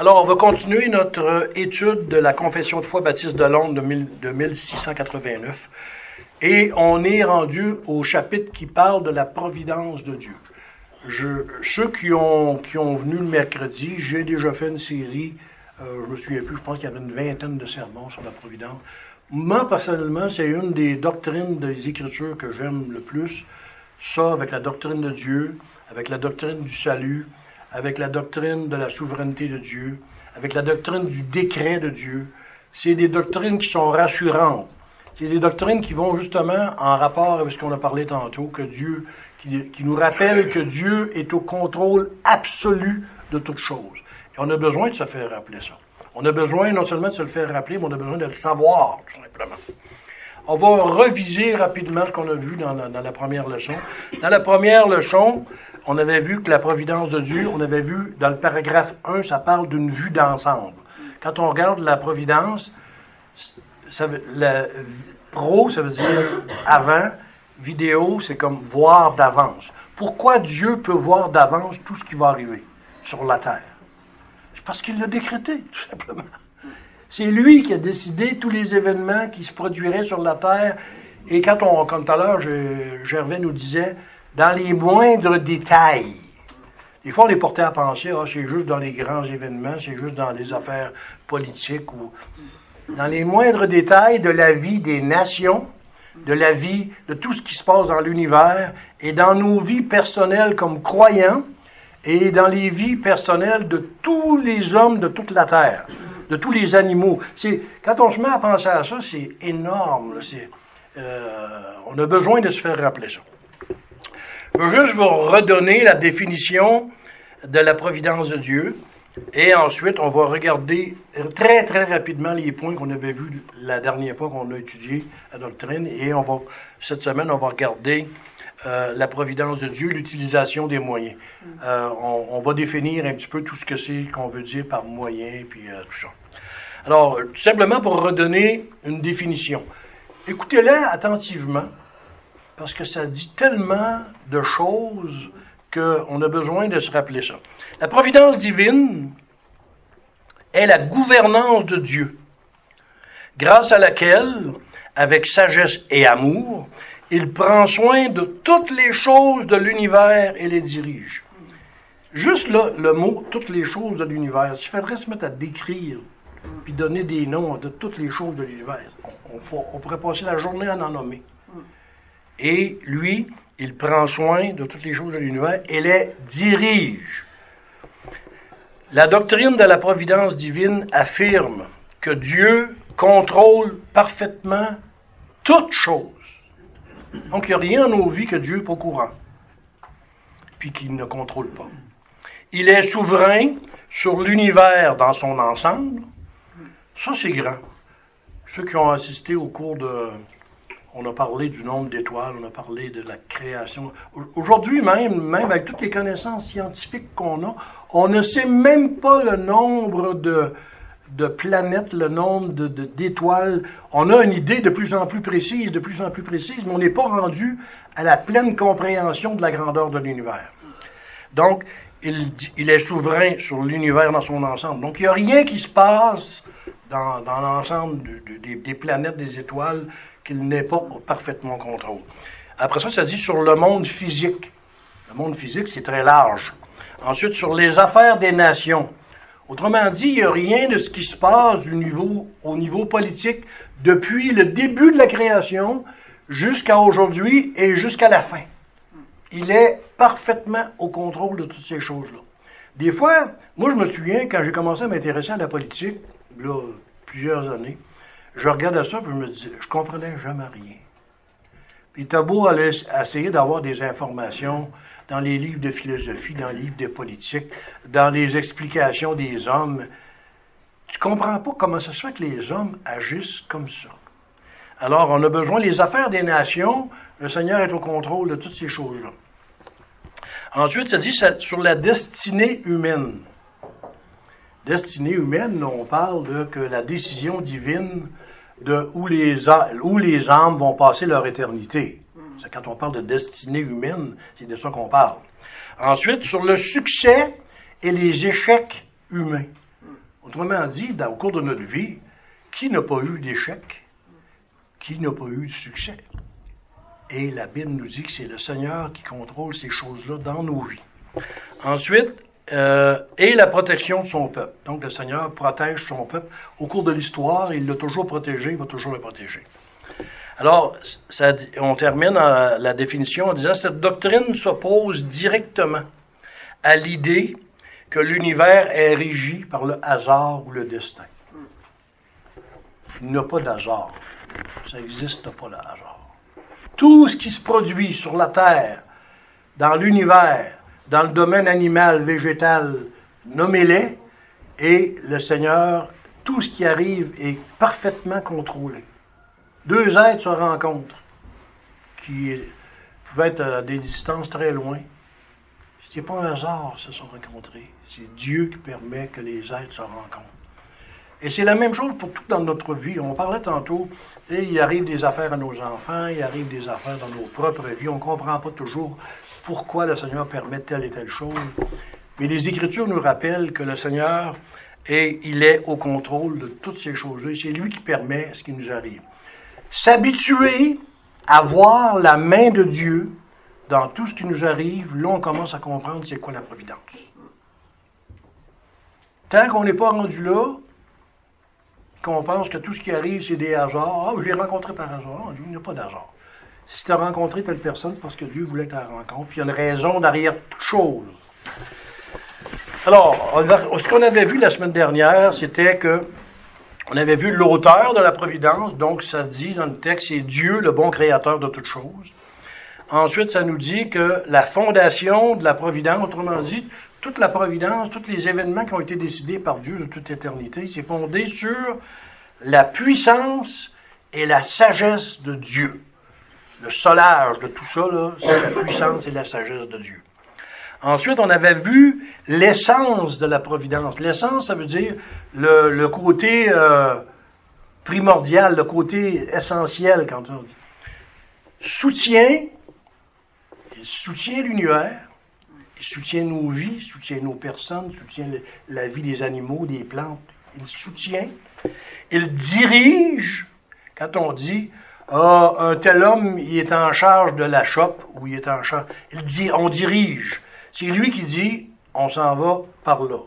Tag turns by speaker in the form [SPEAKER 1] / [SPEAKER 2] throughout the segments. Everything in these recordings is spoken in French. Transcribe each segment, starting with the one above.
[SPEAKER 1] Alors, on va continuer notre étude de la Confession de foi baptiste de Londres de, 1000 de 1689. Et on est rendu au chapitre qui parle de la providence de Dieu. Ceux qui ont, qui ont venu le mercredi, j'ai déjà fait une série, euh, je me souviens plus, je pense qu'il y avait une vingtaine de sermons sur la providence. Moi, personnellement, c'est une des doctrines des Écritures que j'aime le plus. Ça, avec la doctrine de Dieu, avec la doctrine du salut, avec la doctrine de la souveraineté de Dieu, avec la doctrine du décret de Dieu. C'est des doctrines qui sont rassurantes. C'est des doctrines qui vont justement en rapport avec ce qu'on a parlé tantôt, que Dieu, qui, nous rappelle que Dieu est au contrôle absolu de toutes choses. Et on a besoin de se faire rappeler ça. On a besoin non seulement de se le faire rappeler, mais on a besoin de le savoir, tout simplement. On va reviser rapidement ce qu'on a vu dans, la première leçon. Dans la première leçon, on avait vu que la providence de Dieu, on avait vu dans le paragraphe 1, ça parle d'une vue d'ensemble. Quand on regarde la providence, pro, ça veut dire avant, vidéo, c'est comme voir d'avance. Pourquoi Dieu peut voir d'avance tout ce qui va arriver sur la terre? C'est parce qu'il l'a décrété, tout simplement. C'est lui qui a décidé tous les événements qui se produiraient sur la terre. Et quand on, comme tout à l'heure, Gervais nous disait, dans les moindres détails. Des fois, on est porté à penser, ah, c'est juste dans les grands événements, c'est juste dans les affaires politiques ou dans les moindres détails de la vie des nations, de la vie, de tout ce qui se passe dans l'univers et dans nos vies personnelles comme croyants et dans les vies personnelles de tous les hommes de toute la terre, de tous les animaux. C'est, quand on se met à penser à ça, c'est énorme. C'est, euh, on a besoin de se faire rappeler ça. Je veux juste vous redonner la définition de la providence de Dieu. Et ensuite, on va regarder très, très rapidement les points qu'on avait vus la dernière fois qu'on a étudié la doctrine. Et cette semaine, on va regarder euh, la providence de Dieu, l'utilisation des moyens. Euh, on, on, va définir un petit peu tout ce que c'est qu'on veut dire par moyen, puis euh, tout ça. Alors, tout simplement pour redonner une définition. Écoutez-la attentivement parce que ça dit tellement de choses qu'on a besoin de se rappeler ça. La providence divine est la gouvernance de Dieu, grâce à laquelle, avec sagesse et amour, il prend soin de toutes les choses de l'univers et les dirige. Juste là, le mot toutes les choses de l'univers, il faudrait se mettre à décrire puis donner des noms de toutes les choses de l'univers. On, on, on pourrait passer la journée à en nommer. Et lui, il prend soin de toutes les choses de l'univers et les dirige. La doctrine de la providence divine affirme que Dieu contrôle parfaitement toutes choses. Donc, il n'y a rien dans nos vies que Dieu n'est pas au courant, puis qu'il ne contrôle pas. Il est souverain sur l'univers dans son ensemble. Ça, c'est grand. Ceux qui ont assisté au cours de, on a parlé du nombre d'étoiles, on a parlé de la création. Aujourd'hui même, même avec toutes les connaissances scientifiques qu'on a, on ne sait même pas le nombre de, de planètes, le nombre de, d'étoiles. On a une idée de plus en plus précise, de plus en plus précise, mais on n'est pas rendu à la pleine compréhension de la grandeur de l'univers. Donc, il, il est souverain sur l'univers dans son ensemble. Donc, il n'y a rien qui se passe dans, dans l'ensemble des, des planètes, des étoiles, qu'il n'est pas parfaitement contrôle. Après ça, ça dit sur le monde physique. Le monde physique, c'est très large. Ensuite, sur les affaires des nations. Autrement dit, il n'y a rien de ce qui se passe au niveau, au niveau politique depuis le début de la création jusqu'à aujourd'hui et jusqu'à la fin. Il est parfaitement au contrôle de toutes ces choses-là. Des fois, moi je me souviens quand j'ai commencé à m'intéresser à la politique, là, plusieurs années, je regardais ça, puis je me disais, je comprenais jamais rien. Puis t'as beau aller essayer d'avoir des informations dans les livres de philosophie, dans les livres de politique, dans les explications des hommes, tu comprends pas comment ça se fait que les hommes agissent comme ça. Alors, on a besoin, les affaires des nations, le Seigneur est au contrôle de toutes ces choses-là. Ensuite, ça dit sur la destinée humaine. Destinée humaine, on parle de que la décision divine de où les, âmes vont passer leur éternité. C'est quand on parle de destinée humaine, c'est de ça qu'on parle. Ensuite, sur le succès et les échecs humains. Autrement dit, au cours de notre vie, qui n'a pas eu d'échec? Qui n'a pas eu de succès? Et la Bible nous dit que c'est le Seigneur qui contrôle ces choses-là dans nos vies. Ensuite, euh, et la protection de son peuple. Donc le Seigneur protège son peuple. Au cours de l'histoire, il l'a toujours protégé, il va toujours le protéger. Alors, on termine la définition en disant cette doctrine s'oppose directement à l'idée que l'univers est régi par le hasard ou le destin. Il n'y a pas d'hasard. Ça n'existe pas le hasard. Tout ce qui se produit sur la Terre, dans l'univers, dans le domaine animal, végétal, nommez-les, et le Seigneur, tout ce qui arrive est parfaitement contrôlé. Deux êtres se rencontrent, qui pouvaient être à des distances très loin. Ce n'est pas un hasard, se sont rencontrés. C'est Dieu qui permet que les êtres se rencontrent. Et c'est la même chose pour tout dans notre vie. On parlait tantôt, et il arrive des affaires à nos enfants, il arrive des affaires dans nos propres vies. On ne comprend pas toujours pourquoi le Seigneur permet telle et telle chose. Mais les Écritures nous rappellent que le Seigneur est, il est au contrôle de toutes ces choses-là. C'est lui qui permet ce qui nous arrive. S'habituer à voir la main de Dieu dans tout ce qui nous arrive, là on commence à comprendre c'est quoi la providence. Tant qu'on n'est pas rendu là, qu'on pense que tout ce qui arrive, c'est des hasards. Ah, je l'ai rencontré par hasard. il n'y a pas d'hasard. Si tu as rencontré telle personne, parce que Dieu voulait que tu la rencontres. Puis il y a une raison derrière toute chose. Alors, ce qu'on avait vu la semaine dernière, c'était que on avait vu l'auteur de la providence, donc ça dit dans le texte, c'est Dieu, le bon créateur de toutes choses. Ensuite, ça nous dit que la fondation de la providence, autrement dit, toute la providence, tous les événements qui ont été décidés par Dieu de toute éternité, c'est fondé sur la puissance et la sagesse de Dieu. Le solage de tout ça, c'est la puissance et la sagesse de Dieu. Ensuite, on avait vu l'essence de la providence. L'essence, ça veut dire le, côté euh, primordial, le côté essentiel, quand on dit. Soutien, il soutient l'univers, il soutient nos vies, soutient nos personnes, soutient la vie des animaux, des plantes. Il soutient. Il dirige. Quand on dit ah, un tel homme, il est en charge de la shop ou il est en charge. Il dit, on dirige. C'est lui qui dit, on s'en va par là.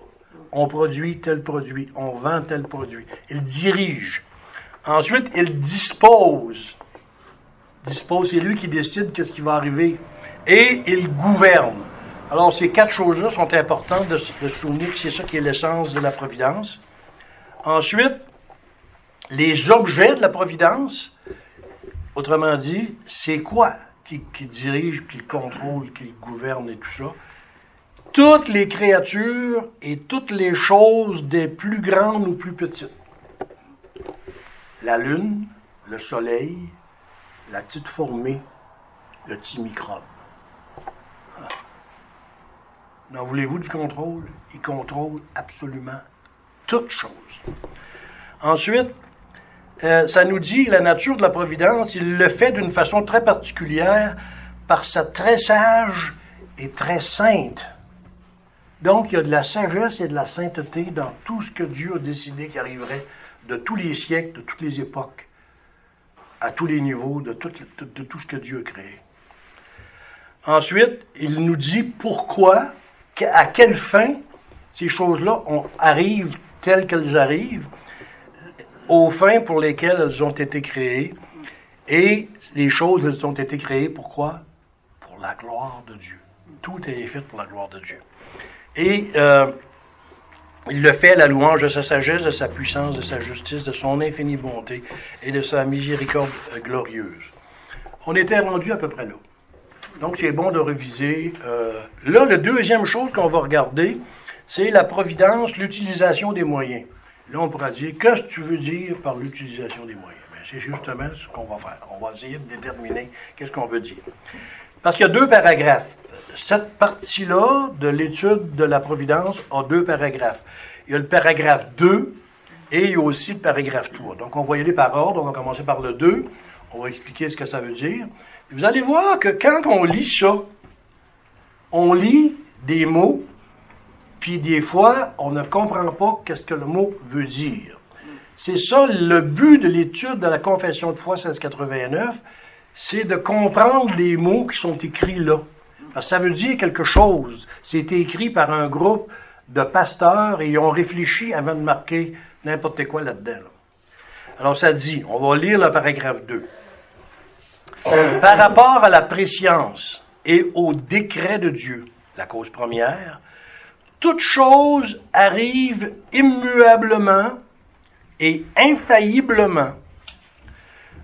[SPEAKER 1] On produit tel produit, on vend tel produit. Il dirige. Ensuite, il dispose. Dispose, c'est lui qui décide qu'est-ce qui va arriver. Et il gouverne. Alors, ces quatre choses-là sont importantes de, se souvenir que c'est ça qui est l'essence de la providence. Ensuite, les objets de la providence, autrement dit, c'est quoi qui, dirige, qui contrôle, qui gouverne et tout ça? Toutes les créatures et toutes les choses des plus grandes ou plus petites. La lune, le soleil, la petite fourmi, le petit microbe. N'en voulez-vous du contrôle? Il contrôle absolument toutes choses. Ensuite, euh, ça nous dit la nature de la providence, il le fait d'une façon très particulière par sa très sage et très sainte. Donc, il y a de la sagesse et de la sainteté dans tout ce que Dieu a décidé qui arriverait de tous les siècles, de toutes les époques, à tous les niveaux, de tout, de tout ce que Dieu a créé. Ensuite, il nous dit pourquoi à quelle fin ces choses-là arrivent telles qu'elles arrivent, aux fins pour lesquelles elles ont été créées. Et les choses, elles ont été créées pourquoi? Pour la gloire de Dieu. Tout est fait pour la gloire de Dieu. Et euh, il le fait à la louange de sa sagesse, de sa puissance, de sa justice, de son infinie bonté et de sa miséricorde glorieuse. On était rendu à peu près là. Donc, c'est bon de réviser. Euh, là, la deuxième chose qu'on va regarder, c'est la providence, l'utilisation des moyens. Là, on pourra dire, qu'est-ce que tu veux dire par l'utilisation des moyens? Ben, c'est justement ce qu'on va faire. On va essayer de déterminer qu'est-ce qu'on veut dire. Parce qu'il y a deux paragraphes. Cette partie-là de l'étude de la providence a deux paragraphes. Il y a le paragraphe 2 et il y a aussi le paragraphe 3. Donc, on va y aller par ordre. On va commencer par le 2. On va expliquer ce que ça veut dire. Vous allez voir que quand on lit ça, on lit des mots puis des fois, on ne comprend pas qu'est-ce que le mot veut dire. C'est ça le but de l'étude de la Confession de foi 1689, c'est de comprendre les mots qui sont écrits là. Parce que ça veut dire quelque chose. C'est écrit par un groupe de pasteurs et ils ont réfléchi avant de marquer n'importe quoi là-dedans. Alors ça dit, on va lire le paragraphe 2. Par rapport à la préscience et au décret de Dieu, la cause première, toute chose arrive immuablement et infailliblement,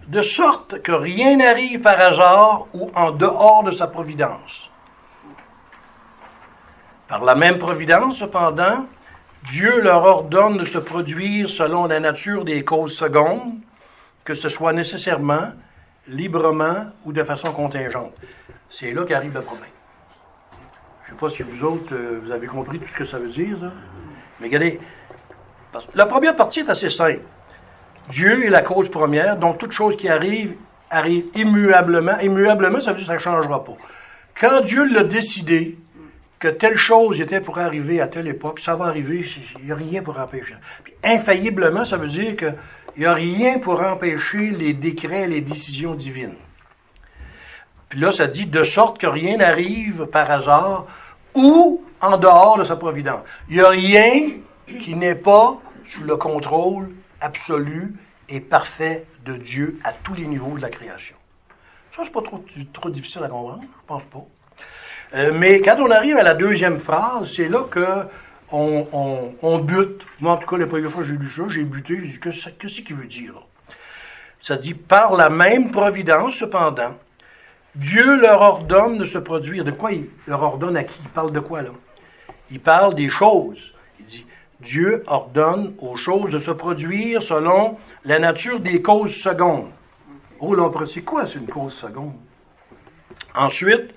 [SPEAKER 1] de sorte que rien n'arrive par hasard ou en dehors de sa providence. Par la même providence, cependant, Dieu leur ordonne de se produire selon la nature des causes secondes, que ce soit nécessairement, librement ou de façon contingente. C'est là qu'arrive le problème. Je ne sais pas si vous autres, euh, vous avez compris tout ce que ça veut dire, ça. Mais regardez, la première partie est assez simple. Dieu est la cause première, donc toute chose qui arrive, arrive immuablement. Immuablement, ça veut dire que ça ne changera pas. Quand Dieu l'a décidé, que telle chose était pour arriver à telle époque, ça va arriver, il n'y a rien pour empêcher. Puis infailliblement, ça veut dire qu'il n'y a rien pour empêcher les décrets, les décisions divines. Puis là, ça dit de sorte que rien n'arrive par hasard ou en dehors de sa providence. Il n'y a rien qui n'est pas sous le contrôle absolu et parfait de Dieu à tous les niveaux de la création. Ça, c'est pas trop, trop difficile à comprendre, je pense pas. Euh, mais quand on arrive à la deuxième phrase, c'est là que on, bute. Moi, en tout cas, la première fois que j'ai lu ça, j'ai buté, j'ai dit, que qu'est-ce qu'il veut dire? Ça dit, par la même providence, cependant, Dieu leur ordonne de se produire. De quoi il leur ordonne à qui? Il parle de quoi, là? Il parle des choses. Il dit, Dieu ordonne aux choses de se produire selon la nature des causes secondes. Oh, là, c'est quoi, c'est une cause seconde? Ensuite,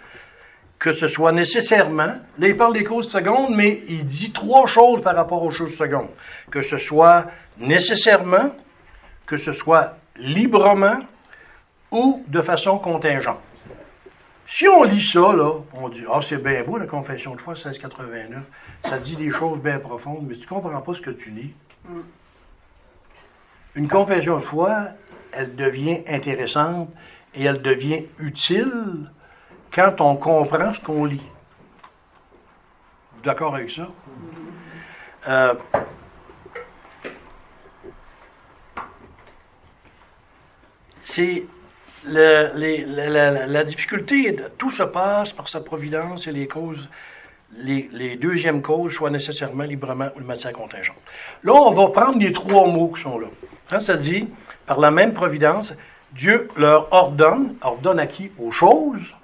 [SPEAKER 1] que ce soit nécessairement, là il parle des causes secondes, mais il dit trois choses par rapport aux choses secondes. Que ce soit nécessairement, que ce soit librement ou de façon contingente. Si on lit ça, là, on dit, ah, c'est bien beau la confession de foi 1689, ça dit des choses bien profondes, mais tu comprends pas ce que tu lis. Mm. Une confession de foi, elle devient intéressante et elle devient utile quand on comprend ce qu'on lit. Vous êtes d'accord avec ça? Euh, c'est la, difficulté, tout se passe par sa providence et les causes, les, deuxièmes causes soient nécessairement librement ou de matière contingente. Là, on va prendre les trois mots qui sont là. Quand ça se dit, par la même providence, Dieu leur ordonne, ordonne à qui? Aux choses,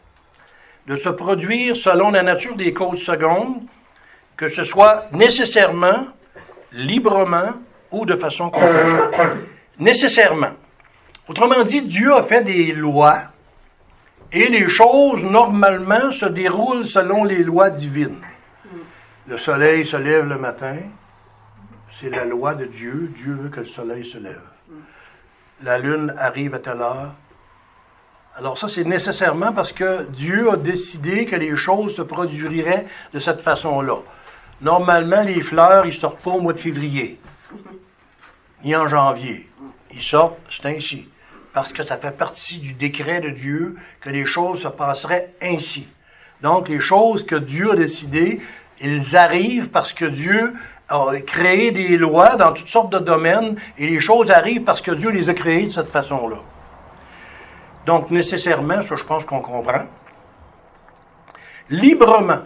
[SPEAKER 1] de se produire selon la nature des causes secondes, que ce soit nécessairement, librement ou de façon contingente. Nécessairement. Autrement dit, Dieu a fait des lois et les choses normalement se déroulent selon les lois divines. Le soleil se lève le matin, c'est la loi de Dieu. Dieu veut que le soleil se lève. La lune arrive à telle heure, alors ça, c'est nécessairement parce que Dieu a décidé que les choses se produiraient de cette façon-là. Normalement, les fleurs, ils sortent pas au mois de février, ni en janvier. Ils sortent, c'est ainsi. Parce que ça fait partie du décret de Dieu que les choses se passeraient ainsi. Donc, les choses que Dieu a décidées, elles arrivent parce que Dieu a créé des lois dans toutes sortes de domaines et les choses arrivent parce que Dieu les a créées de cette façon-là. Donc, nécessairement, ça, je pense qu'on comprend. Librement.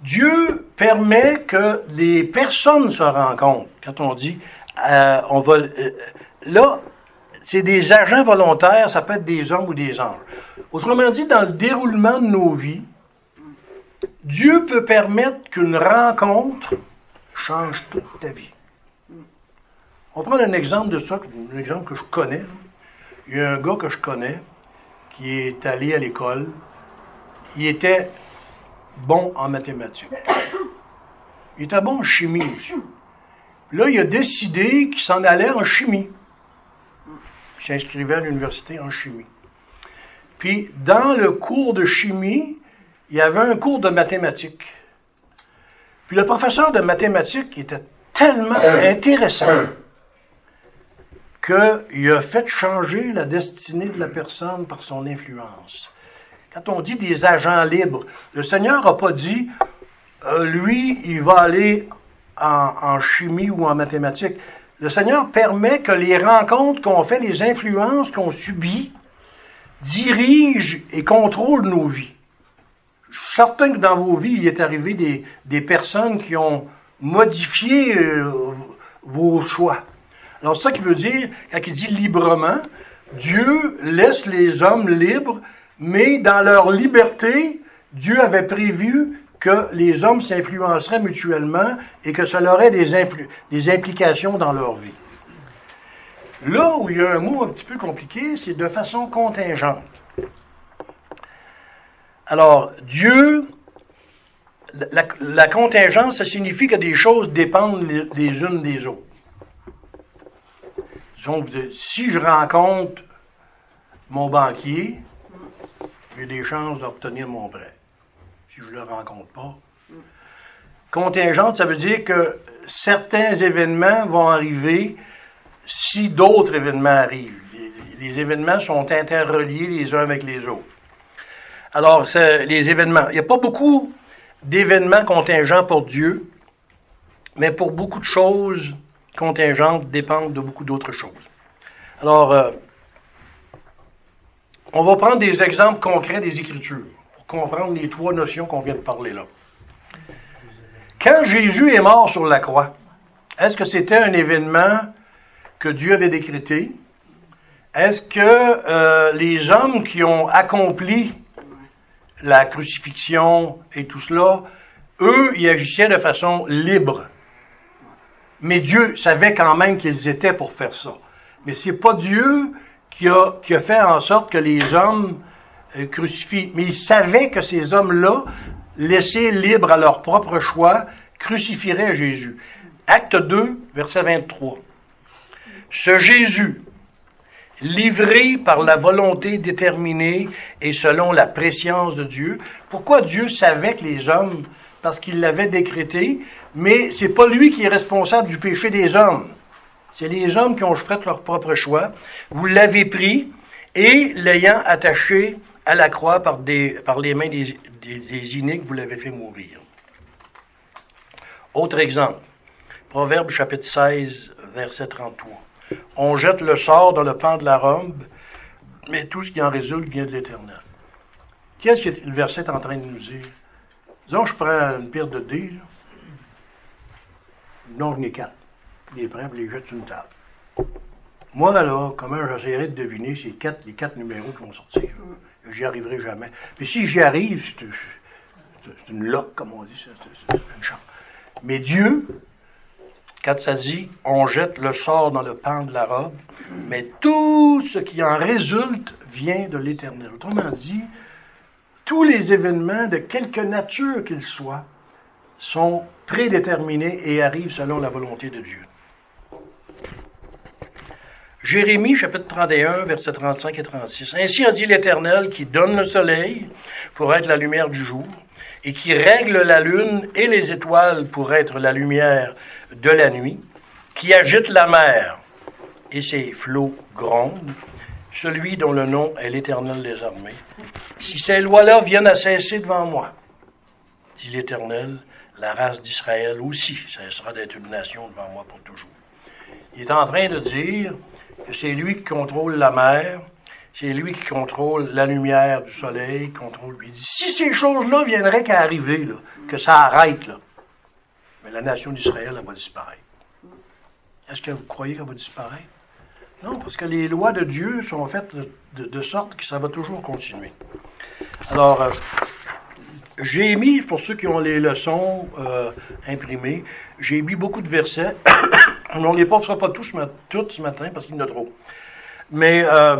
[SPEAKER 1] Dieu permet que les personnes se rencontrent. Quand on dit, euh, on va, euh, là, c'est des agents volontaires, ça peut être des hommes ou des anges. Autrement dit, dans le déroulement de nos vies, Dieu peut permettre qu'une rencontre change toute ta vie. On prend un exemple de ça, un exemple que je connais. Il y a un gars que je connais qui est allé à l'école. Il était bon en mathématiques. Il était bon en chimie aussi. Là, il a décidé qu'il s'en allait en chimie. S'inscrivait à l'université en chimie. Puis, dans le cours de chimie, il y avait un cours de mathématiques. Puis le professeur de mathématiques était tellement intéressant qu'il a fait changer la destinée de la personne par son influence. Quand on dit des agents libres, le Seigneur n'a pas dit, euh, lui, il va aller en, en, chimie ou en mathématiques. Le Seigneur permet que les rencontres qu'on fait, les influences qu'on subit, dirigent et contrôlent nos vies. Je suis certain que dans vos vies, il est arrivé des, des personnes qui ont modifié euh, vos choix. Alors, c'est ça qui veut dire, quand il dit librement, Dieu laisse les hommes libres, mais dans leur liberté, Dieu avait prévu que les hommes s'influenceraient mutuellement et que ça aurait des, impl des implications dans leur vie. Là où il y a un mot un petit peu compliqué, c'est de façon contingente. Alors, Dieu, la, contingence, ça signifie que des choses dépendent les, les unes des autres. Disons, si je rencontre mon banquier, j'ai des chances d'obtenir mon prêt. Je ne le rencontre pas. Contingente, ça veut dire que certains événements vont arriver si d'autres événements arrivent. Les, événements sont interreliés les uns avec les autres. Alors, les événements, il n'y a pas beaucoup d'événements contingents pour Dieu, mais pour beaucoup de choses, contingentes dépendent de beaucoup d'autres choses. Alors, euh, on va prendre des exemples concrets des Écritures comprendre les trois notions qu'on vient de parler là. Quand Jésus est mort sur la croix, est-ce que c'était un événement que Dieu avait décrété? Est-ce que euh, les hommes qui ont accompli la crucifixion et tout cela, eux, ils agissaient de façon libre? Mais Dieu savait quand même qu'ils étaient pour faire ça. Mais c'est pas Dieu qui a, qui a fait en sorte que les hommes euh, crucifient. Mais il savait que ces hommes-là, laissés libres à leur propre choix, crucifieraient Jésus. Acte 2, verset 23. Ce Jésus, livré par la volonté déterminée et selon la préscience de Dieu. Pourquoi Dieu savait que les hommes, parce qu'il l'avait décrété, mais c'est pas lui qui est responsable du péché des hommes. C'est les hommes qui ont fait leur propre choix. Vous l'avez pris et l'ayant attaché à la croix par, les mains des, iniques, vous l'avez fait mourir. Autre exemple. Proverbe chapitre 16, verset 33. On jette le sort dans le pan de la robe, mais tout ce qui en résulte vient de l'Éternel. Qu'est-ce que le verset est en train de nous dire? Disons, je prends une pierre de dés. Non, je n'ai quatre. Je les prends les jette sur une table. Moi, là, comment j'essaierai de deviner ces quatre, les quatre numéros qui vont sortir? J'y arriverai jamais. Mais si j'y arrive, c'est une loque, comme on dit, c'est une chance. Mais Dieu, quand ça dit on jette le sort dans le pan de la robe, mais tout ce qui en résulte vient de l'Éternel. Autrement dit, tous les événements, de quelque nature qu'ils soient, sont prédéterminés et arrivent selon la volonté de Dieu. Jérémie chapitre 31, versets 35 et 36. Ainsi a dit l'Éternel qui donne le soleil pour être la lumière du jour et qui règle la lune et les étoiles pour être la lumière de la nuit, qui agite la mer et ses flots grondent, celui dont le nom est l'Éternel des armées. Si ces lois-là viennent à cesser devant moi, dit l'Éternel, la race d'Israël aussi cessera d'être une nation devant moi pour toujours. Il est en train de dire c'est lui qui contrôle la mer, c'est lui qui contrôle la lumière du soleil, contrôle. Il dit si ces choses-là viendraient qu'à arriver, là, que ça arrête, là, mais la nation d'Israël, elle va disparaître. Est-ce que vous croyez qu'elle va disparaître? Non, parce que les lois de Dieu sont faites de sorte que ça va toujours continuer. Alors, euh, j'ai mis, pour ceux qui ont les leçons euh, imprimées, j'ai mis beaucoup de versets. On ne les portera pas tous, tous ce matin parce qu'il y en a trop. Mais euh,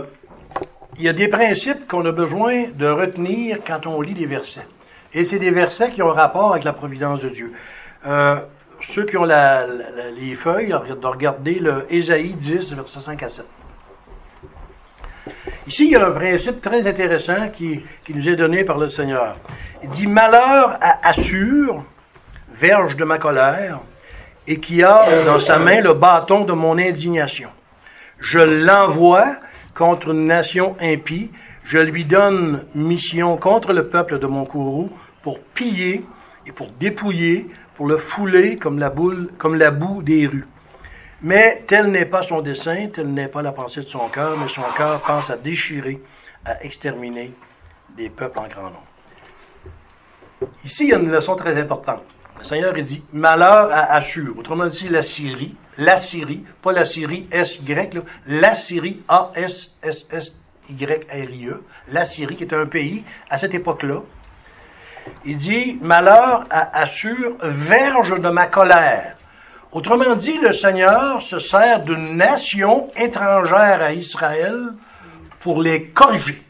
[SPEAKER 1] il y a des principes qu'on a besoin de retenir quand on lit des versets. Et c'est des versets qui ont rapport avec la providence de Dieu. Euh, ceux qui ont la, les feuilles, de regarder le Ésaïe 10, verset 5 à 7. Ici, il y a un principe très intéressant qui, qui nous est donné par le Seigneur. Il dit Malheur à Assur, verge de ma colère, et qui a dans sa main le bâton de mon indignation. Je l'envoie contre une nation impie, je lui donne mission contre le peuple de mon courroux pour piller et pour dépouiller, pour le fouler comme la boue des rues. Mais tel n'est pas son dessein, telle n'est pas la pensée de son cœur, mais son cœur pense à déchirer, à exterminer des peuples en grand nombre. Ici, il y a une leçon très importante. Le Seigneur il dit malheur à Assur. Autrement dit, la Syrie, la Syrie, pas la Syrie S-Y, la Syrie A-S-S-S-Y-R-I-E, la Syrie, qui est un pays à cette époque-là. Il dit malheur à Assur, verge de ma colère. Autrement dit, le Seigneur se sert d'une nation étrangère à Israël pour les corriger.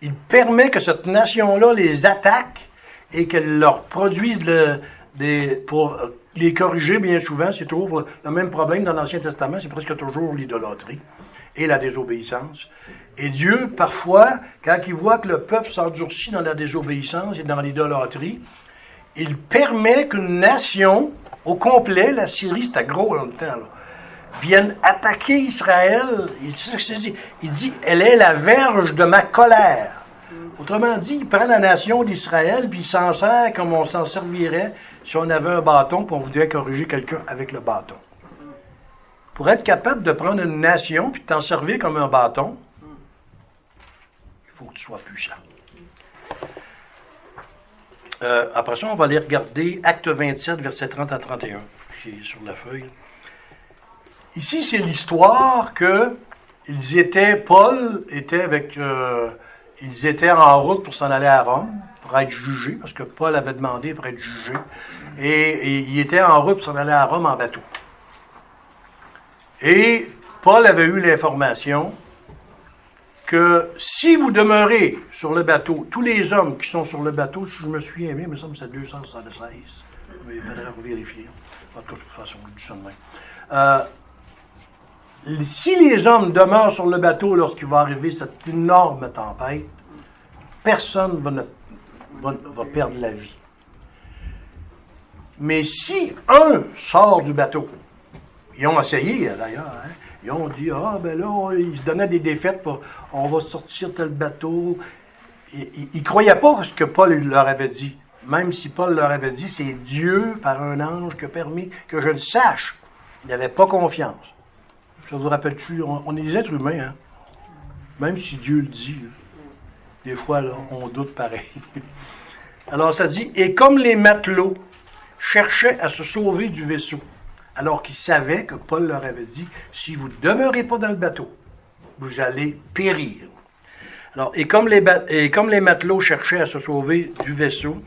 [SPEAKER 1] Il permet que cette nation-là les attaque et qu'elle leur produise le, des, pour les corriger bien souvent. C'est toujours le même problème dans l'Ancien Testament, c'est presque toujours l'idolâtrie et la désobéissance. Et Dieu, parfois, quand il voit que le peuple s'endurcit dans la désobéissance et dans l'idolâtrie, il permet qu'une nation au complet, la Syrie, c'était gros dans le temps, vienne attaquer Israël. Il, il dit, elle est la verge de ma colère. Autrement dit, il prend la nation d'Israël, puis il s'en sert comme on s'en servirait si on avait un bâton, puis on voudrait corriger quelqu'un avec le bâton. Pour être capable de prendre une nation, puis de t'en servir comme un bâton, il faut que tu sois puissant. Euh, après ça, on va aller regarder Acte 27, verset 30 à 31, qui est sur la feuille. Ici, c'est l'histoire que ils étaient, Paul était avec, euh, ils étaient en route pour s'en aller à Rome, pour être jugés, parce que Paul avait demandé pour être jugé, et, et il était en route pour s'en aller à Rome en bateau. Et Paul avait eu l'information que si vous demeurez sur le bateau, tous les hommes qui sont sur le bateau, si je me souviens bien, il me semble c'est 276, mais il faudrait vérifier. En de toute façon, du ça euh, si les hommes demeurent sur le bateau lorsqu'il va arriver cette énorme tempête, personne va, va, perdre la vie. Mais si un sort du bateau, ils ont essayé d'ailleurs, hein, ils ont dit, ah, ben là, ils se donnaient des défaites pour, on va sortir tel bateau. Ils ne croyaient pas ce que Paul leur avait dit. Même si Paul leur avait dit, c'est Dieu, par un ange, qui a permis que je le sache. Ils n'avaient pas confiance. Je vous rappelle-tu, on, est des êtres humains, hein? Même si Dieu le dit, des fois, on doute pareil. Alors, ça dit, et comme les matelots cherchaient à se sauver du vaisseau, alors qu'ils savaient que Paul leur avait dit, si vous ne demeurez pas dans le bateau, vous allez périr. Alors, et comme, les, et comme les matelots cherchaient à se sauver du vaisseau,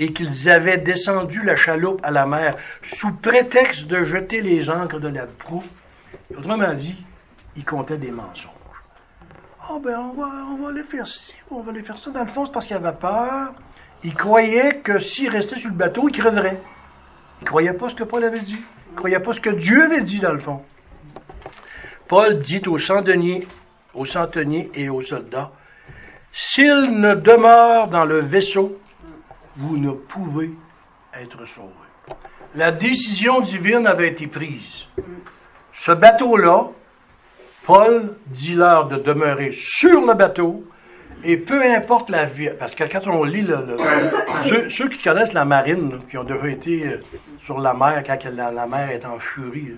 [SPEAKER 1] et qu'ils avaient descendu la chaloupe à la mer sous prétexte de jeter les ancres de la proue, autrement dit, ils comptaient des mensonges. Oh ben, on va, on va aller faire ci, on va aller faire ça. Dans le fond, c'est parce qu'ils avaient peur. Ils croyaient que s'ils restaient sur le bateau, ils creveraient. Ils ne croyaient pas ce que Paul avait dit ne croyait pas ce que Dieu avait dit dans le fond. Paul dit aux centeniers, aux centeniers et aux soldats, s'ils ne demeurent dans le vaisseau, vous ne pouvez être sauvés. La décision divine avait été prise. Ce bateau-là, Paul dit leur de demeurer sur le bateau et peu importe la vie, parce que quand on lit le, ceux, qui connaissent la marine, qui ont déjà été euh, sur la mer quand la, mer est en furie,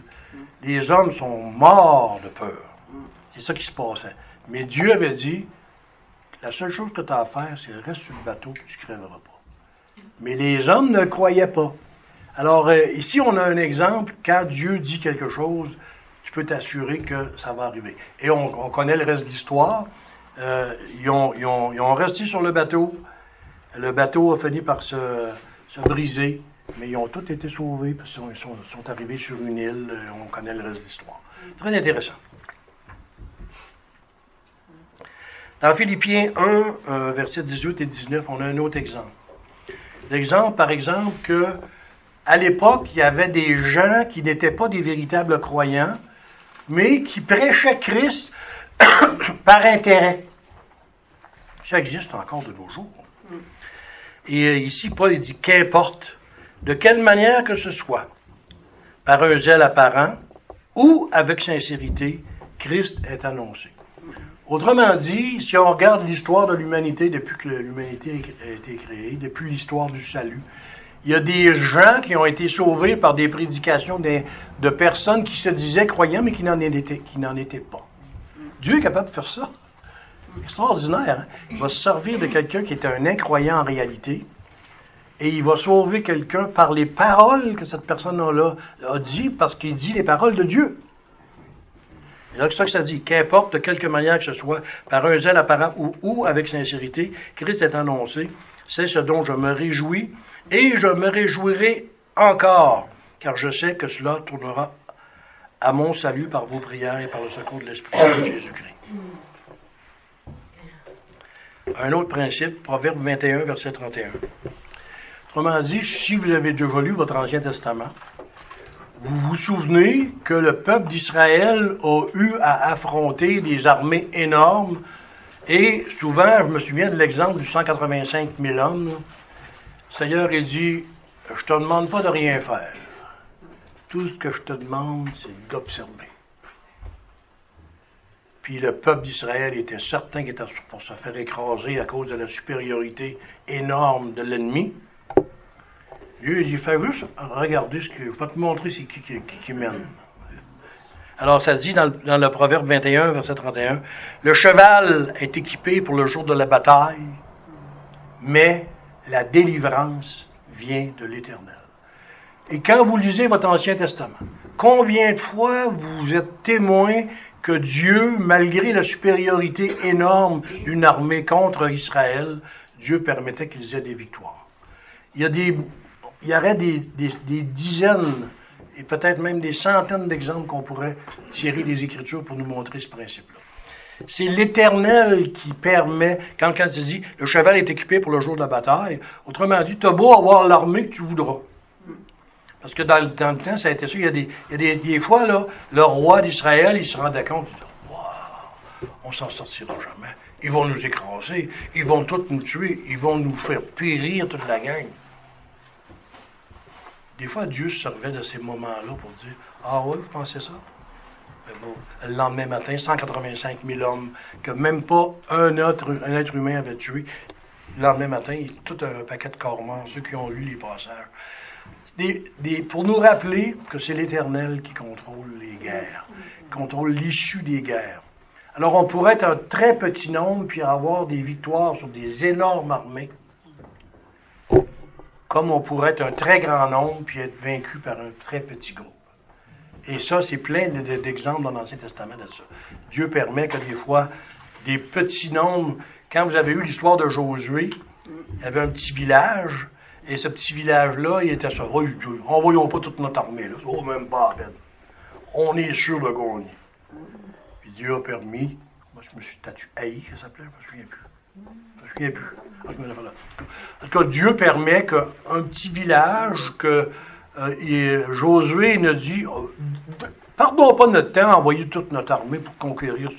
[SPEAKER 1] les hommes sont morts de peur. C'est ça qui se passait. Mais Dieu avait dit, la seule chose que tu as à faire, c'est rester sur le bateau, tu ne crèveras pas. Mais les hommes ne croyaient pas. Alors euh, ici, on a un exemple, quand Dieu dit quelque chose, tu peux t'assurer que ça va arriver. Et on, on connaît le reste de l'histoire. Euh, ils, ont, resté sur le bateau. Le bateau a fini par se, briser, mais ils ont tous été sauvés parce qu'ils sont, arrivés sur une île. Euh, on connaît le reste de l'histoire. Très intéressant. Dans Philippiens 1, euh, versets 18 et 19, on a un autre exemple. L'exemple, par exemple, que à l'époque, il y avait des gens qui n'étaient pas des véritables croyants, mais qui prêchaient Christ par intérêt. Ça existe encore de nos jours. Et euh, ici, Paul dit qu'importe, de quelle manière que ce soit, par un zèle apparent ou avec sincérité, Christ est annoncé. Autrement dit, si on regarde l'histoire de l'humanité depuis que l'humanité a été créée, depuis l'histoire du salut, il y a des gens qui ont été sauvés par des prédications de, de personnes qui se disaient croyants mais qui n'en étaient, pas. Dieu est capable de faire ça. Extraordinaire. Hein? Il va se servir de quelqu'un qui est un incroyant en réalité et il va sauver quelqu'un par les paroles que cette personne-là a dit parce qu'il dit les paroles de Dieu. C'est ça que ça dit. Qu'importe de quelque manière que ce soit, par un zèle apparent ou avec sincérité, Christ est annoncé. C'est ce dont je me réjouis et je me réjouirai encore, car je sais que cela tournera à mon salut par vos prières et par le secours de l'Esprit de Jésus-Christ. Un autre principe, Proverbe 21, verset 31. Autrement dit, si vous avez déjà lu votre Ancien Testament, vous vous souvenez que le peuple d'Israël a eu à affronter des armées énormes et souvent, je me souviens de l'exemple du 185 000 hommes. Le Seigneur il dit, je te demande pas de rien faire. Tout ce que je te demande, c'est d'observer. Puis le peuple d'Israël était certain qu'il était pour se faire écraser à cause de la supériorité énorme de l'ennemi. Dieu dit, fais juste regarder ce que je vais te montrer c'est qui, qui, mène. Alors ça dit dans le, Proverbe 21, verset 31, le cheval est équipé pour le jour de la bataille, mais la délivrance vient de l'Éternel. Et quand vous lisez votre Ancien Testament, combien de fois vous êtes témoin que Dieu, malgré la supériorité énorme d'une armée contre Israël, Dieu permettait qu'ils aient des victoires? Il y a des il y aurait des, dizaines et peut-être même des centaines d'exemples qu'on pourrait tirer des Écritures pour nous montrer ce principe-là. C'est l'Éternel qui permet, quand, quand tu dis le cheval est équipé pour le jour de la bataille, autrement dit, tu as beau avoir l'armée que tu voudras. Parce que dans le, temps, ça a été ça. Il y a des, il y a fois, là, le roi d'Israël, il se rendait compte, il disait, wow, on s'en sortira jamais. Ils vont nous écraser, ils vont tous nous tuer, ils vont nous faire périr toute la gang. Des fois, Dieu se servait de ces moments-là pour dire Ah oui, vous pensez ça Mais bon, le lendemain matin, 185 000 hommes que même pas un être, un être humain avait tué. Le lendemain matin, tout un paquet de corps morts, ceux qui ont lu les passages. Des, pour nous rappeler que c'est l'Éternel qui contrôle les guerres, qui contrôle l'issue des guerres. Alors on pourrait être un très petit nombre puis avoir des victoires sur des énormes armées comme on pourrait être un très grand nombre puis être vaincu par un très petit groupe. Et ça, c'est plein d'exemples dans l'Ancien Testament de ça. Dieu permet que des fois, des petits nombres, quand vous avez eu l'histoire de Josué, il y avait un petit village, et ce petit village-là, il était ça. Envoyons pas toute notre armée, là. Oh, même pas à peine. On est sûr de gagner. Puis Dieu a permis, moi je me suis tatu haï, ça s'appelait, je me souviens plus. Je ne plus. En tout cas, Dieu permet qu'un petit village, que euh, Josué ne dit oh, Pardon pas notre temps à envoyer toute notre armée pour conquérir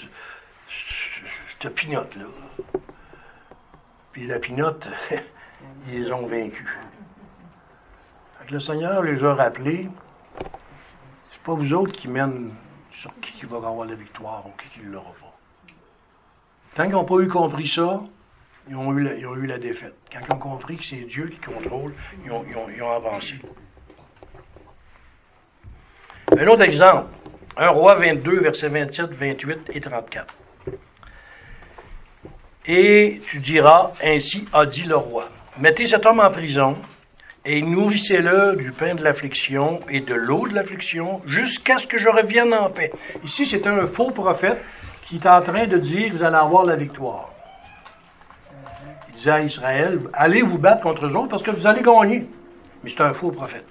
[SPEAKER 1] cette pinote-là. Puis la pinote, ils les ont vaincus. le Seigneur les a rappelés c'est pas vous autres qui mènent sur qui va avoir la victoire ou qui l'aura. Tant qu'ils n'ont pas eu compris ça, ils ont eu la, ils ont eu la défaite. Quand ils ont compris que c'est Dieu qui contrôle, ils ont, ils ont, avancé. Un autre exemple. Un roi 22, versets 27, 28 et 34. Et tu diras, ainsi a dit le roi, mettez cet homme en prison et nourrissez-le du pain de l'affliction et de l'eau de l'affliction jusqu'à ce que je revienne en paix. Ici, c'est un faux prophète qui est en train de dire vous allez avoir la victoire. Il disait à Israël, allez vous battre contre eux autres parce que vous allez gagner. Mais c'est un faux prophète.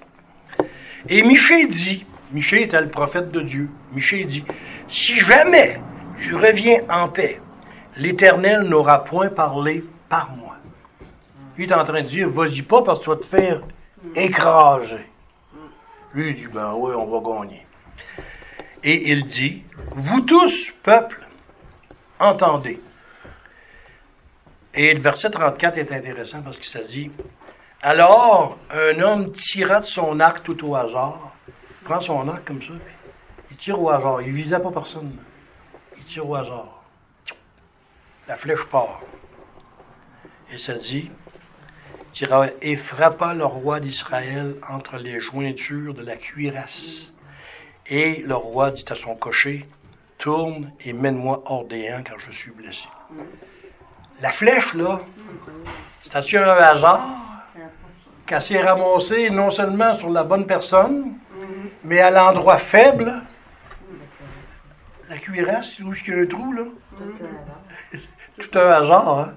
[SPEAKER 1] Et Michée dit, Michée était le prophète de Dieu, Michée dit, si jamais tu reviens en paix, l'Éternel n'aura point parlé par moi. Lui est en train de dire, vas-y pas parce que tu vas te faire écraser. Lui il dit, ben oui, on va gagner. Et il dit, vous tous, peuple, entendez. Et le verset 34 est intéressant parce que ça dit Alors, un homme tira de son arc tout au hasard, il prend son arc comme ça, il tire au hasard, il visait pas personne. Il tire au hasard. La flèche part. Et ça dit et frappa le roi d'Israël entre les jointures de la cuirasse. Et le roi dit à son cocher Tourne et mène-moi hors des car je suis blessé. La flèche, là, c'est-tu un hasard qu'elle s'est ramassée non seulement sur la bonne personne, mais à l'endroit faible, la cuirasse, où il y a un trou, là? Tout un hasard. Hein?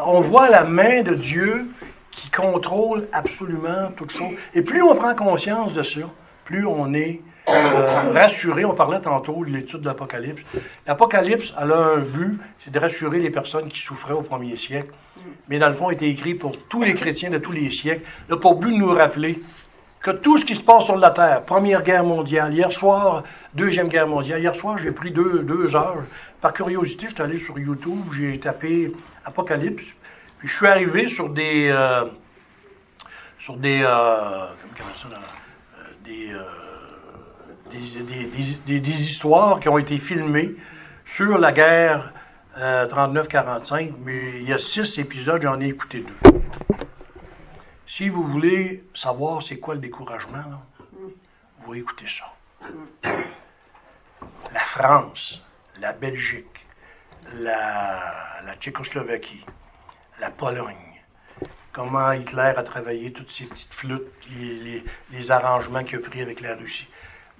[SPEAKER 1] On voit la main de Dieu qui contrôle absolument toute chose. Et plus on prend conscience de ça, plus on est euh, rassurer. On parlait tantôt de l'étude de l'Apocalypse. L'Apocalypse, elle a un but, c'est de rassurer les personnes qui souffraient au premier siècle. Mais dans le fond, il était écrit pour tous les chrétiens de tous les siècles. Là, pour but de nous rappeler que tout ce qui se passe sur la Terre, Première Guerre mondiale, hier soir, Deuxième Guerre mondiale, hier soir, j'ai pris deux, heures. Par curiosité, je suis allé sur YouTube, j'ai tapé Apocalypse, puis je suis arrivé sur des... Euh, sur des... Euh, comment ça, euh, des des, des, histoires qui ont été filmées sur la guerre 39-45, euh, mais il y a six épisodes, j'en ai écouté deux. Si vous voulez savoir c'est quoi le découragement, vous écoutez ça. La France, la Belgique, la, la Tchécoslovaquie, la Pologne, comment Hitler a travaillé toutes ces petites flûtes, les, les arrangements qu'il a pris avec la Russie.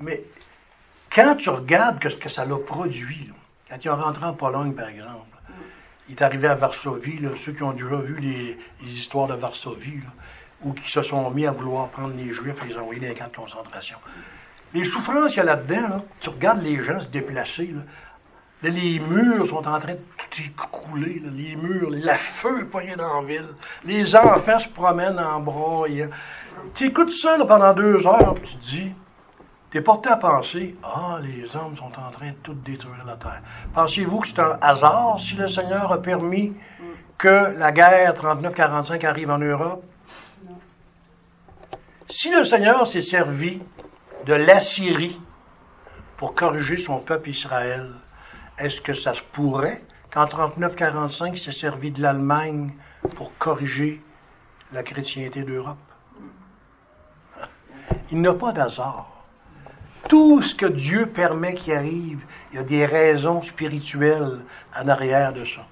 [SPEAKER 1] Mais quand tu regardes que ce que ça l'a produit, quand il est rentré en Pologne, par exemple, il est arrivé à Varsovie, ceux qui ont déjà vu les, histoires de Varsovie, ou qui se sont mis à vouloir prendre les Juifs et les envoyer dans les camps de concentration. Les souffrances qu'il y a là-dedans, tu regardes les gens se déplacer, les murs sont en train de tout écrouler, les murs, la feu poignée dans la ville, les enfants se promènent en bras. Tu écoutes ça pendant deux heures, tu te dis, tu es porté à penser, ah, les hommes sont en train de tout détruire la terre. Pensez-vous que c'est un hasard si le Seigneur a permis que la guerre 39-45 arrive en Europe? Si le Seigneur s'est servi de l'Assyrie pour corriger son peuple Israël, est-ce que ça se pourrait qu'en 39-45, il s'est servi de l'Allemagne pour corriger la chrétienté d'Europe? Il n'a pas d'hasard tout ce que Dieu permet qui arrive, il y a des raisons spirituelles en arrière de ça.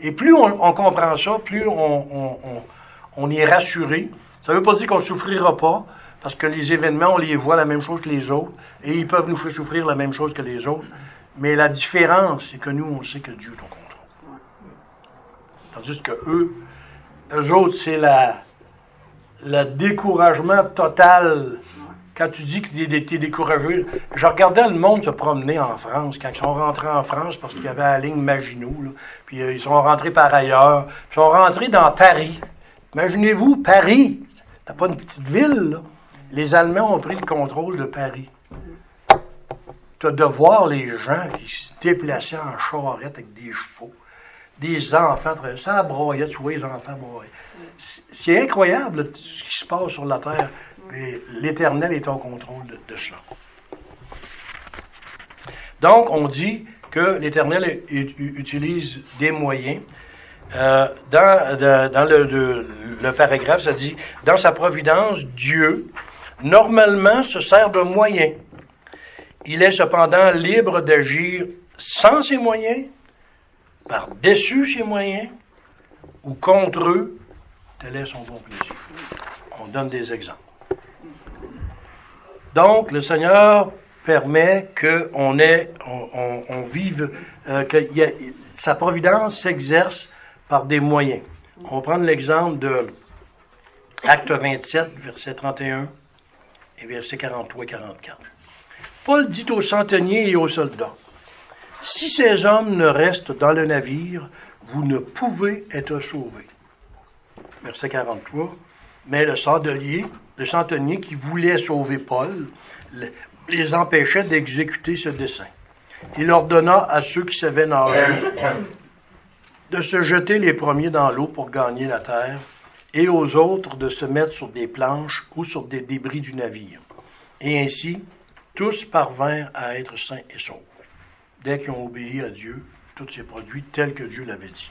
[SPEAKER 1] Et plus on, comprend ça, plus on, est rassuré. Ça ne veut pas dire qu'on ne souffrira pas, parce que les événements, on les voit la même chose que les autres, et ils peuvent nous faire souffrir la même chose que les autres. Mais la différence, c'est que nous, on sait que Dieu est au contrôle. Tandis que eux, eux autres, c'est la, le découragement total quand tu dis que tu es découragé, je regardais le monde se promener en France, quand ils sont rentrés en France, parce qu'il y avait la ligne Maginot, puis euh, ils sont rentrés par ailleurs, ils sont rentrés dans Paris. Imaginez-vous, Paris, c'est pas une petite ville. Les Allemands ont pris le contrôle de Paris. Tu as de voir les gens qui se déplaçaient en charrette avec des chevaux, des enfants, ça broyait, tu vois les enfants broyer. C'est incroyable ce qui se passe sur la terre. L'Éternel est en contrôle de, cela. Donc, on dit que l'Éternel utilise des moyens. Euh, dans, le, le, paragraphe, ça dit, dans sa providence, Dieu, normalement, se sert de moyens. Il est cependant libre d'agir sans ses moyens, par-dessus ses moyens, ou contre eux, tel est son bon plaisir. On donne des exemples. Donc, le Seigneur permet qu'on ait, on, vive, euh, que sa providence s'exerce par des moyens. On va prendre l'exemple de Acte 27, verset 31 et verset 43 et 44. Paul dit aux centeniers et aux soldats, Si ces hommes ne restent dans le navire, vous ne pouvez être sauvés. Verset 43. Mais le chandelier le centenier qui voulait sauver Paul les empêchait d'exécuter ce dessein. Il ordonna à ceux qui savaient nager de se jeter les premiers dans l'eau pour gagner la terre, et aux autres de se mettre sur des planches ou sur des débris du navire. Et ainsi, tous parvinrent à être sains et saufs. Dès qu'ils ont obéi à Dieu, tout s'est produit tel que Dieu l'avait dit.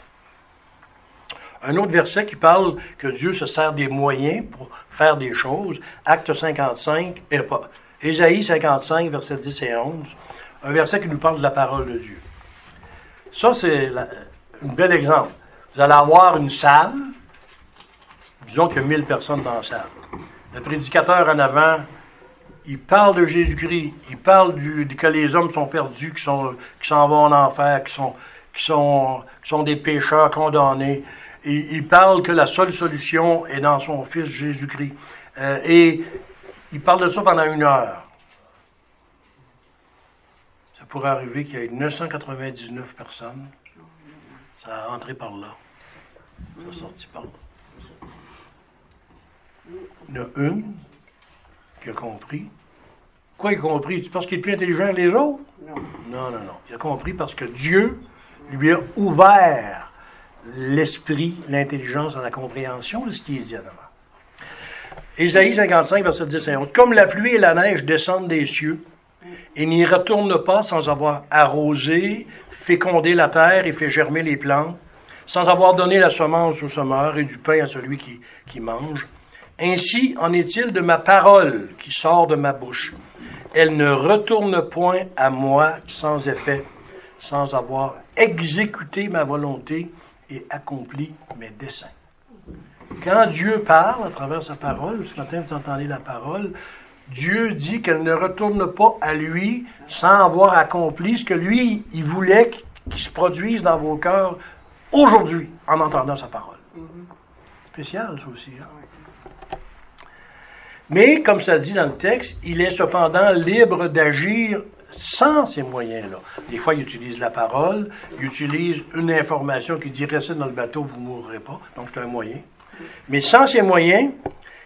[SPEAKER 1] Un autre verset qui parle que Dieu se sert des moyens pour faire des choses, Acte 55, et pas, Ésaïe 55, versets 10 et 11, un verset qui nous parle de la parole de Dieu. Ça, c'est un bel exemple. Vous allez avoir une salle, disons qu'il y a 1000 personnes dans la salle. Le prédicateur en avant, il parle de Jésus-Christ, il parle du, que les hommes sont perdus, qui s'en vont en enfer, qui sont, des pécheurs condamnés. Il, il, parle que la seule solution est dans son Fils Jésus-Christ. Euh, et il parle de ça pendant une heure. Ça pourrait arriver qu'il y ait 999 personnes. Ça a rentré par là. Ça a sorti par là. Il y en a une qui a compris. Quoi, il a compris? Parce qu'il est plus intelligent que les autres? Non. Non, non, non. Il a compris parce que Dieu lui a ouvert l'esprit, l'intelligence, la compréhension de ce qui est dit en avant. Ésaïe 55, verset 10 et 11. Comme la pluie et la neige descendent des cieux et n'y retournent pas sans avoir arrosé, fécondé la terre et fait germer les plantes, sans avoir donné la semence au semeur et du pain à celui qui, qui mange, ainsi en est-il de ma parole qui sort de ma bouche. Elle ne retourne point à moi sans effet, sans avoir exécuté ma volonté et accompli mes desseins. Quand Dieu parle à travers sa parole, ce matin vous entendez la parole, Dieu dit qu'elle ne retourne pas à lui sans avoir accompli ce que lui, il voulait qu'il se produise dans vos cœurs aujourd'hui en entendant sa parole. Spécial, ça aussi. Hein? Mais, comme ça dit dans le texte, il est cependant libre d'agir sans ces moyens-là. Des fois, il utilise la parole, il utilise une information qui dit restez dans le bateau, vous ne mourrez pas. Donc, c'est un moyen. Mais sans ces moyens,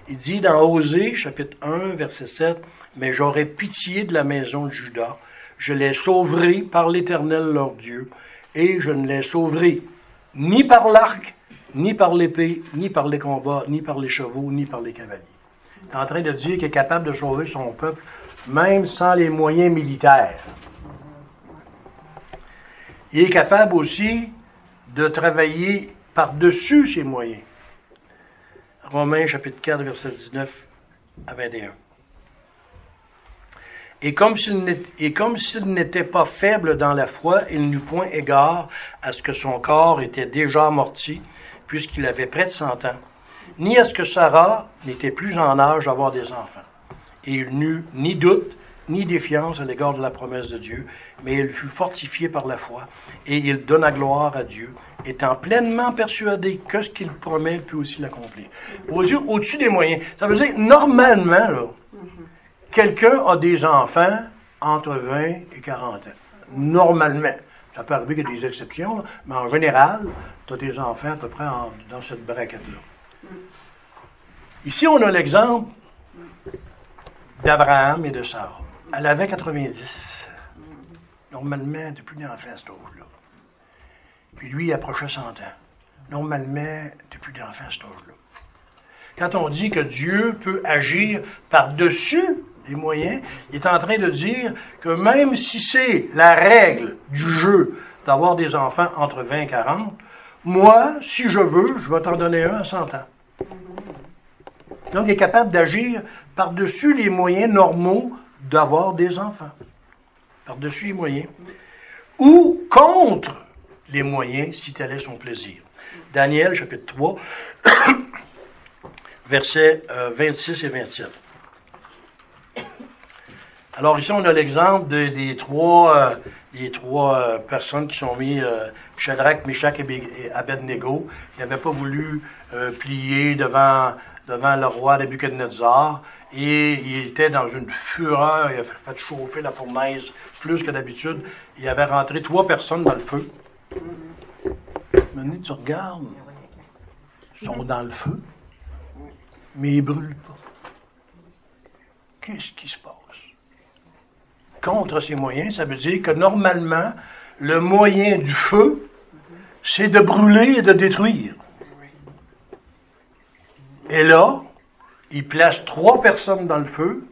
[SPEAKER 1] il dit dans Osée, chapitre 1, verset 7, Mais j'aurai pitié de la maison de Judas, je les sauverai par l'Éternel leur Dieu, et je ne les sauverai ni par l'arc, ni par l'épée, ni par les combats, ni par les chevaux, ni par les cavaliers en train de dire qu'il est capable de sauver son peuple, même sans les moyens militaires. Il est capable aussi de travailler par-dessus ses moyens. Romains chapitre 4, verset 19 à 21. Et comme s'il n'était pas faible dans la foi, il n'eut point égard à ce que son corps était déjà amorti, puisqu'il avait près de cent ans ni à ce que Sarah n'était plus en âge d'avoir des enfants. Et il n'eut ni doute, ni défiance à l'égard de la promesse de Dieu, mais il fut fortifié par la foi, et il donna gloire à Dieu, étant pleinement persuadé que ce qu'il promet peut aussi l'accomplir. Au-dessus des moyens. Ça veut dire, normalement, là, quelqu'un a des enfants entre 20 et 40 ans. Normalement. Ça peut arriver qu'il y ait des exceptions, mais en général, tu as des enfants à peu près dans cette braquette-là. Ici, on a l'exemple d'Abraham et de Sarah. Elle avait 90. Normalement, depuis d'enfant à cet âge-là. Puis lui, il approchait 100 ans. Normalement, depuis d'enfant à cet âge-là. Quand on dit que Dieu peut agir par-dessus les moyens, il est en train de dire que même si c'est la règle du jeu d'avoir des enfants entre 20 et 40, moi, si je veux, je vais t'en donner un à 100 ans. Donc, il est capable d'agir par-dessus les moyens normaux d'avoir des enfants. Par-dessus les moyens. Ou contre les moyens, si tel est son plaisir. Daniel, chapitre 3, versets 26 euh, et 27. Alors ici, on a l'exemple des trois, euh, trois euh, personnes qui sont mis, Shadrach, Meshach et Abednego, qui n'avaient pas voulu plier devant devant le roi Nebuchadnezzar et il était dans une fureur, il a fait chauffer la fournaise plus que d'habitude. Il avait rentré trois personnes dans le feu. Maintenant, tu regardes, ils sont dans le feu, mais ils ne brûlent pas. Qu'est-ce qui se passe? Contre ces moyens, ça veut dire que normalement, le moyen du feu, c'est de brûler et de détruire. Et là, il place trois personnes dans le feu,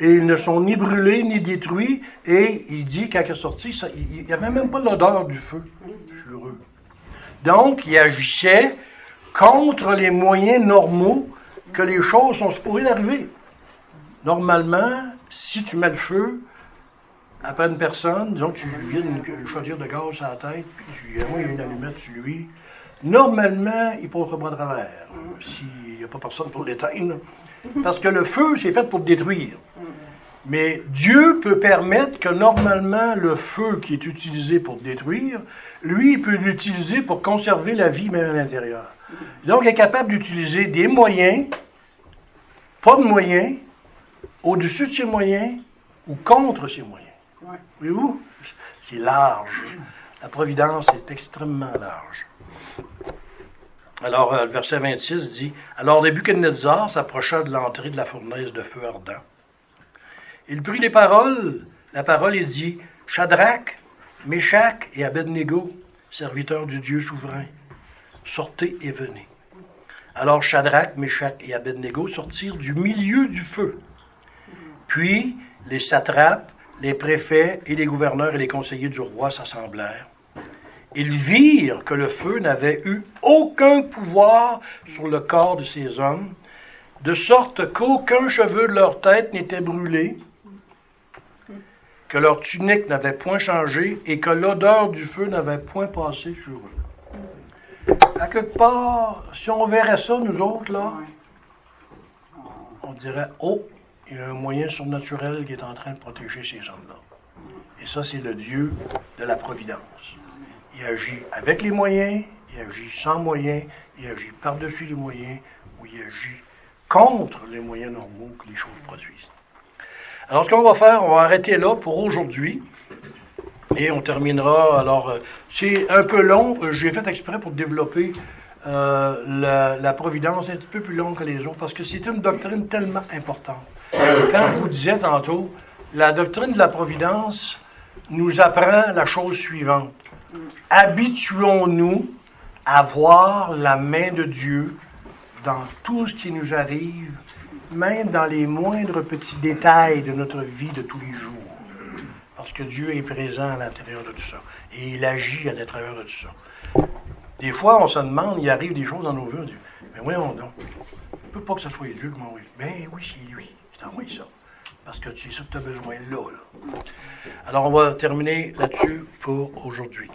[SPEAKER 1] et ils ne sont ni brûlés ni détruits, et il dit, il est sorti, il n'y avait même pas l'odeur du feu. Donc, il agissait contre les moyens normaux que les choses sont supposées d'arriver. Normalement, si tu mets le feu après une personne, disons tu viens de choisir de gaz à la tête, puis tu y a une allumette sur lui, normalement, il ne pourra pas de travers s'il n'y a pas personne pour l'éteindre. Parce que le feu, c'est fait pour détruire. Mais Dieu peut permettre que normalement le feu qui est utilisé pour détruire, lui, il peut l'utiliser pour conserver la vie même à l'intérieur. Donc, il est capable d'utiliser des moyens, pas de moyens, au-dessus de ses moyens ou contre ses moyens. Voyez-vous? C'est large. La providence est extrêmement large. Alors, euh, le verset 26 dit Alors Nebuchadnezzar s'approcha de l'entrée de la fournaise de feu ardent. Il prit les paroles, la parole et dit Shadrach, Meshach et Abednego, serviteurs du Dieu souverain, sortez et venez. Alors Shadrach, Meshach et Abednego sortirent du milieu du feu. Puis les satrapes, les préfets et les gouverneurs et les conseillers du roi s'assemblèrent. Ils virent que le feu n'avait eu aucun pouvoir sur le corps de ces hommes, de sorte qu'aucun cheveu de leur tête n'était brûlé, que leur tunique n'avait point changé et que l'odeur du feu n'avait point passé sur eux. À quelque part, si on verrait ça, nous autres, là, on dirait, oh, il y a un moyen surnaturel qui est en train de protéger ces hommes-là. Et ça, c'est le Dieu de la providence. Il agit avec les moyens, il agit sans moyens, il agit par-dessus les moyens, ou il agit contre les moyens normaux que les choses produisent. Alors, ce qu'on va faire, on va arrêter là pour aujourd'hui. Et on terminera. Alors, euh, c'est un peu long. J'ai fait exprès pour développer euh, la, la, providence un petit peu plus longue que les autres parce que c'est une doctrine tellement importante. Quand je vous disais tantôt, la doctrine de la providence nous apprend la chose suivante. Habituons-nous à voir la main de Dieu dans tout ce qui nous arrive, même dans les moindres petits détails de notre vie de tous les jours. Parce que Dieu est présent à l'intérieur de tout ça. Et il agit à l'intérieur de tout ça. Des fois, on se demande, il arrive des choses dans nos vies, on dit, mais voyons donc, ne peut pas que ce soit Dieu qui m'envoie. Ben oui, c'est lui qui t'a envoyé ça. Parce que c'est ça que tu as besoin là. Alors, on va terminer là-dessus pour aujourd'hui.